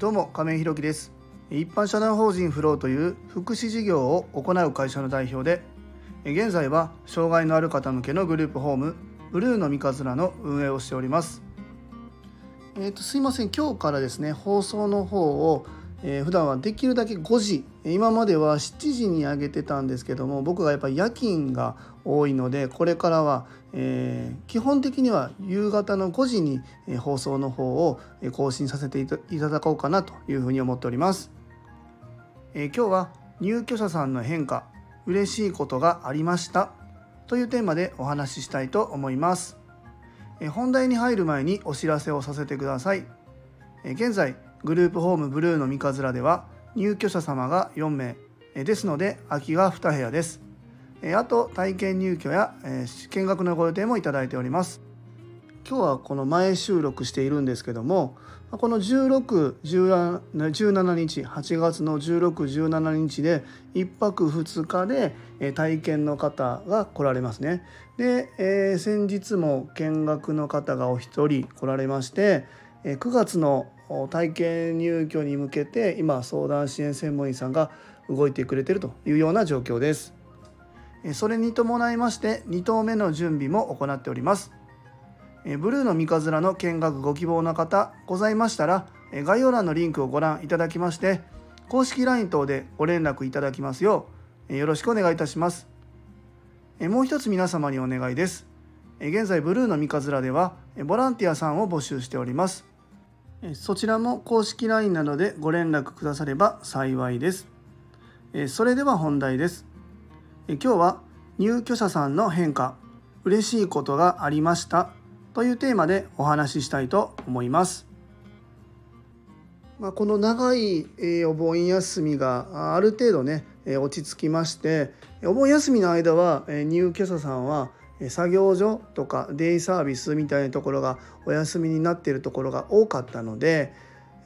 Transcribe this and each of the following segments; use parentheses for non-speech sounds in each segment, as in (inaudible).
どうも亀井ひろきです。一般社団法人フローという福祉事業を行う会社の代表で現在は障害のある方向けのグループホームブルーの三日面の運営をしております。えーと、すいません。今日からですね放送の方を、えー、普段はできるだけ5時。今までは7時に上げてたんですけども僕がやっぱり夜勤が多いのでこれからは、えー、基本的には夕方の5時に、え、放送の方を更新させていただこうかなというふうに思っております、えー、今日は入居者さんの変化嬉しいことがありましたというテーマでお話ししたいと思います。え本題に入る前にお知らせをさせてください。え現在グループホームブルーの三日面では入居者様が4名ですので空きが2部屋です。あと体験入居や見学のご予定もいただいております今日はこの前収録しているんですけどもこの1617日8月の1617日で1泊2日で体験の方が来られますね。で、えー、先日も見学の方がお一人来られまして9月の体験入居に向けて今相談支援専門員さんが動いてくれているというような状況です。それに伴いまして2棟目の準備も行っております。ブルーの三日面の見学ご希望の方ございましたら概要欄のリンクをご覧いただきまして公式 LINE 等でご連絡いただきますようよろしくお願いいたします。もう一つ皆様にお願いです。現在ブルーの三日面ではボランティアさんを募集しております。そちらも公式 LINE などでご連絡くだされば幸いです。それでは本題です。今日は入居者さんの変化嬉しいことがありましたというテーマでお話ししたいと思います。まあ、この長いえお盆休みがある程度ねえ落ち着きましてお盆休みの間はえ入居者さんは作業所とかデイサービスみたいなところがお休みになっているところが多かったので、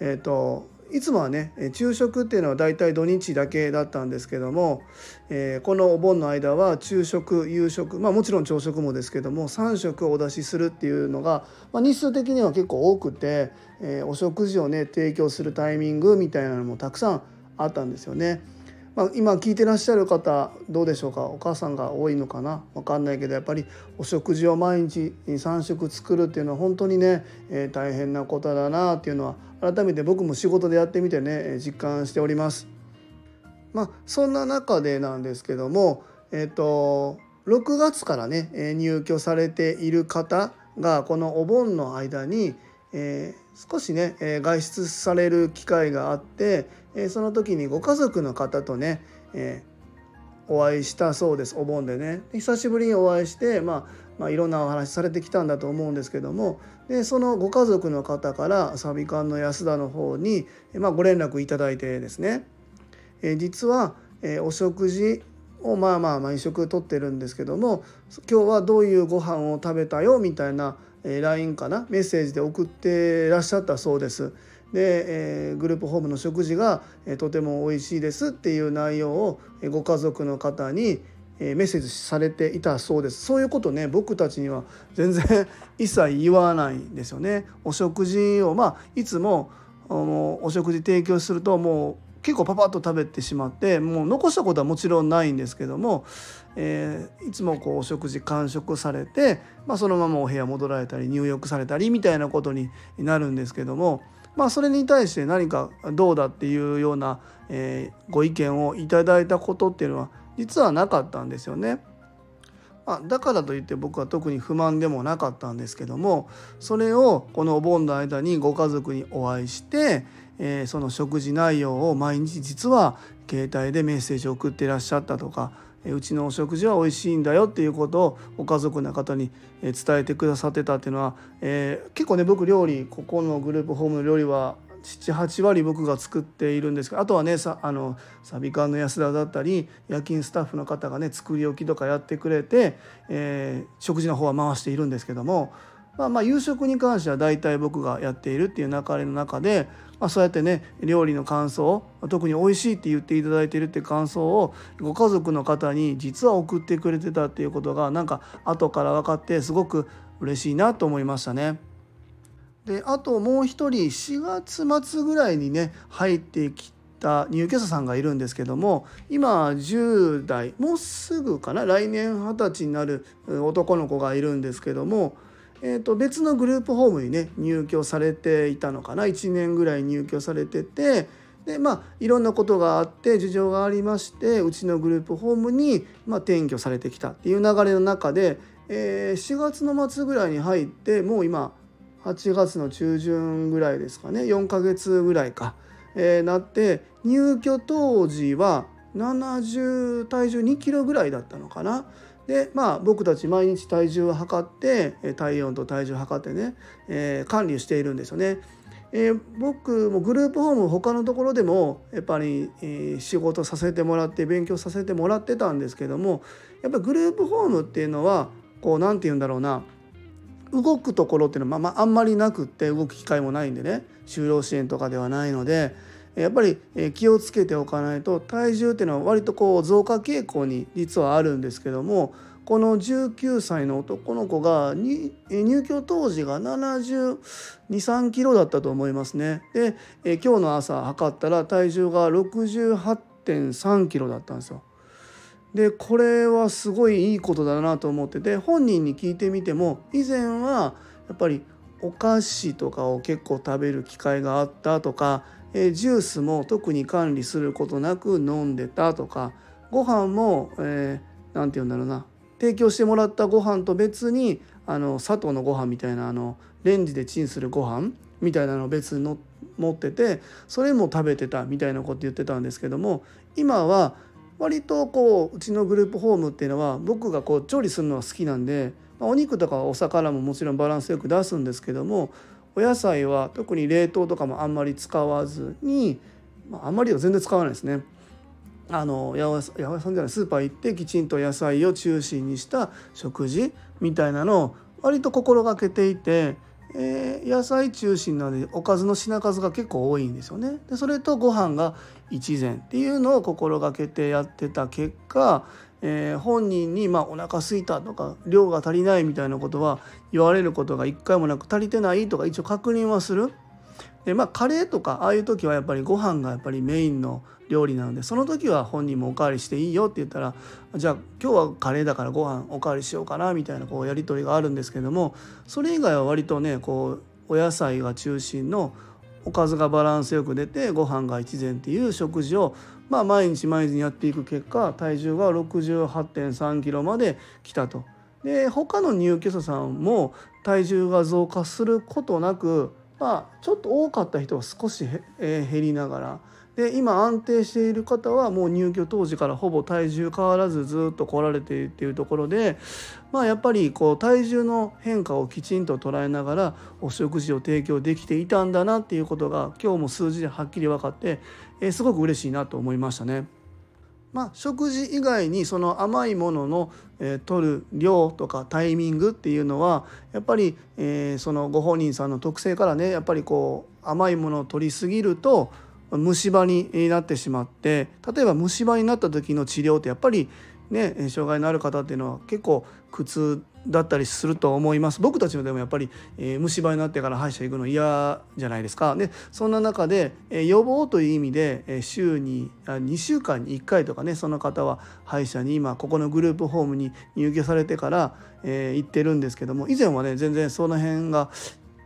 えーといつもはね昼食っていうのはだいたい土日だけだったんですけども、えー、このお盆の間は昼食夕食まあもちろん朝食もですけども3食お出しするっていうのが、まあ、日数的には結構多くて、えー、お食事をね提供するタイミングみたいなのもたくさんあったんですよね。まあ、今聞いてらっしゃる方どうでしょうか？お母さんが多いのかな？分かんないけどやっぱりお食事を毎日3食作るっていうのは本当にね、えー、大変なことだなっていうのは改めて僕も仕事でやってみてね実感しております。まあ、そんな中でなんですけども、えーと、6月からね入居されている方がこのお盆の間に、えー、少しねえ外出される機会があってえその時にご家族の方とね、えお会いしたそうですお盆でね。久しぶりにお会いして、まあ、まあいろんなお話されてきたんだと思うんですけども。でそのご家族の方からサビ館の安田の方に、まあ、ご連絡いただいてですね、え実は、えお食事をまあまあ毎食とってるんですけども今日はどういうご飯を食べたよみたいな LINE かな？メッセージで送ってらっしゃったそうです。で、えー、グループホームの食事が、えー、とても美味しいですっていう内容を、えー、ご家族の方に、えー、メッセージされていたそうです。そういうことね僕たちには全然 (laughs) 一切言わないんですよね。お食事をまあいつもお食事提供するともう結構パパッと食べてしまってもう残したことはもちろんないんですけども、えー、いつもこうお食事完食されて、まあ、そのままお部屋戻られたり入浴されたりみたいなことになるんですけどもまあ、それに対して何かどうだっていうような、えー、ご意見をいただいたことっていうのは実はなかったんですよね。まあ、だからといって僕は特に不満でもなかったんですけどもそれをこのお盆の間にご家族にお会いして、えー、その食事内容を毎日実は携帯でメッセージを送っていらっしゃったとかうちのお食事は美味しいんだよっていうことをご家族の方に伝えてくださってたっていうのは、えー、結構ね僕料理ここのグループホームの料理は78割僕が作っているんですけどあとはねさあのサビ館の安田だったり夜勤スタッフの方がね作り置きとかやってくれて、えー、食事の方は回しているんですけどもまあ、まあ夕食に関しては大体僕がやっているっていう流れの中で、まあ、そうやってね料理の感想特に美味しいって言っていただいてるって感想をご家族の方に実は送ってくれてたっていうことがなんか後から分かってすごく嬉しいなと思いましたね。であともう一人4月末ぐらいにね入ってきた入居者さんがいるんですけども今10代もうすぐかな来年二十歳になる男の子がいるんですけども、えー、と別のグループホームにね入居されていたのかな。1年ぐらい入居されててでまあいろんなことがあって事情がありましてうちのグループホームに、まあ、転居されてきたっていう流れの中で、えー、4月の末ぐらいに入ってもう今8月の中旬ぐらいですかね。4ヶ月ぐらいか、えー、なって入居当時は70体重2キロぐらいだったのかな。でまあ僕たち毎日体重を測って体温と体重を測ってね、えー、管理しているんですよね。えー、僕もグループホーム他のところでもやっぱり、えー、仕事させてもらって勉強させてもらってたんですけどもやっぱグループホームっていうのはこう何て言うんだろうな動くところっていうのは、まあ、まあ、あんまりなくって動く機会もないんでね就労支援とかではないのでやっぱり気をつけておかないと体重っていうのは割とこう増加傾向に実はあるんですけどもこの19歳の男の子が入居当時が723キロだったと思いますね。で今日の朝測ったら体重が68.3キロだったんですよ。でこれはすごいいいことだなと思ってて本人に聞いてみても以前はやっぱりお菓子とかを結構食べる機会があったとかえジュースも特に管理することなく飲んでたとかご飯も何、えー、て言うんだろうな提供してもらったご飯と別にあの砂糖のご飯みたいなあのレンジでチンするご飯みたいなのを別にの持っててそれも食べてたみたいなこと言ってたんですけども今は割とこううちのグループホームっていうのは僕がこう調理するのは好きなんで、まあ、お肉とかお魚ももちろんバランスよく出すんですけどもお野菜は特に冷凍とかもあんまり使わずに、まあ、あんまりは全然使わないですね。あの八百屋さんじゃないスーパー行ってきちんと野菜を中心にした食事みたいなのを割と心がけていて、えー、野菜中心なのでおかずの品数が結構多いんですよね。でそれとご飯が一膳っていうのを心がけてやってた結果えー、本人に、まあ、お腹すいたとか量が足りないみたいなことは言われることが一回もなく足りてないとか一応確認はする。でまあカレーとかああいう時はやっぱりご飯がやっぱりメインの料理なのでその時は本人もおかわりしていいよって言ったらじゃあ今日はカレーだからご飯おかわりしようかなみたいなこうやり取りがあるんですけどもそれ以外は割とねこうお野菜が中心のおかずがバランスよく出てご飯が一膳っていう食事をまあ毎日毎日やっていく結果体重が68.3キロまで来たと。で他の入居者さんも体重が増加することなくまあちょっと多かった人は少し、え減りながらで今安定している方はもう入居当時からほぼ体重変わらずずっと来られているっていうところでまあやっぱりこう体重の変化をきちんと捉えながらお食事を提供できていたんだなっていうことが今日も数字ではっきり分かって、えー、すごく嬉しいなと思いましたね。まあ、食事以外にその甘いものの、えー、取る量とかタイミングっていうのはやっぱり、えー、そのご本人さんの特性からねやっぱりこう甘いものを取りすぎると虫歯になってしまって例えば虫歯になった時の治療ってやっぱりね障害のある方っていうのは結構苦痛だったりすると思います。僕たちもでもやっぱり、えー、虫歯になってから歯医者行くの嫌じゃないですか。でそんな中で、えー、予防という意味で、えー、週にあ2週間に1回とかねその方は歯医者に今ここのグループホームに入居されてから、えー、行ってるんですけども以前はね全然その辺が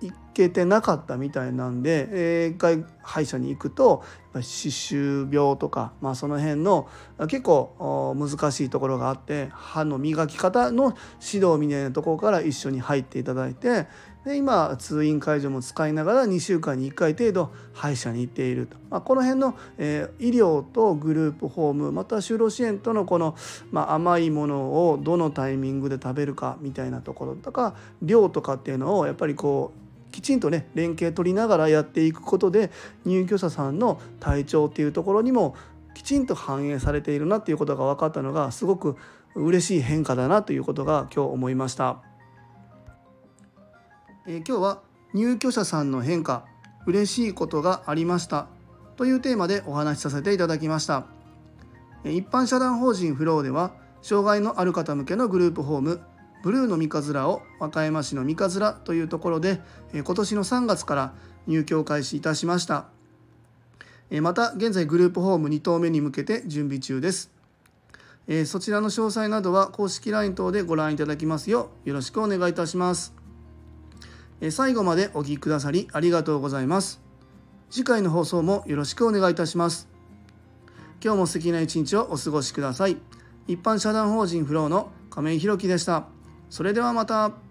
行けてなかったみたいなんで、えー、一回歯医者に行くと歯周病とか、まあ、その辺の結構難しいところがあって歯の磨き方の指導みたいなところから一緒に入っていただいてで今通院介助も使いながら2週間に1回程度歯医者に行っていると、まあ、この辺の、えー、医療とグループホームまた就労支援とのこの、まあ、甘いものをどのタイミングで食べるかみたいなところとか量とかっていうのをやっぱりこうきちんとね連携取りながらやっていくことで入居者さんの体調っていうところにもきちんと反映されているなっていうことが分かったのがすごく嬉しい変化だなということが今日思いました。えー、今日は入居者さんの変化嬉しいことがありましたというテーマでお話しさせていただきました。一般社団法人フローでは障害のある方向けのグループホームブルーの三日面を和歌山市の三日面というところで今年の3月から入居を開始いたしました。また現在グループホーム2棟目に向けて準備中です。そちらの詳細などは公式 LINE 等でご覧いただきますようよろしくお願いいたします。最後までお聴きくださりありがとうございます。次回の放送もよろしくお願いいたします。今日も素敵な一日をお過ごしください。一般社団法人フローの亀井宏樹でした。それではまた。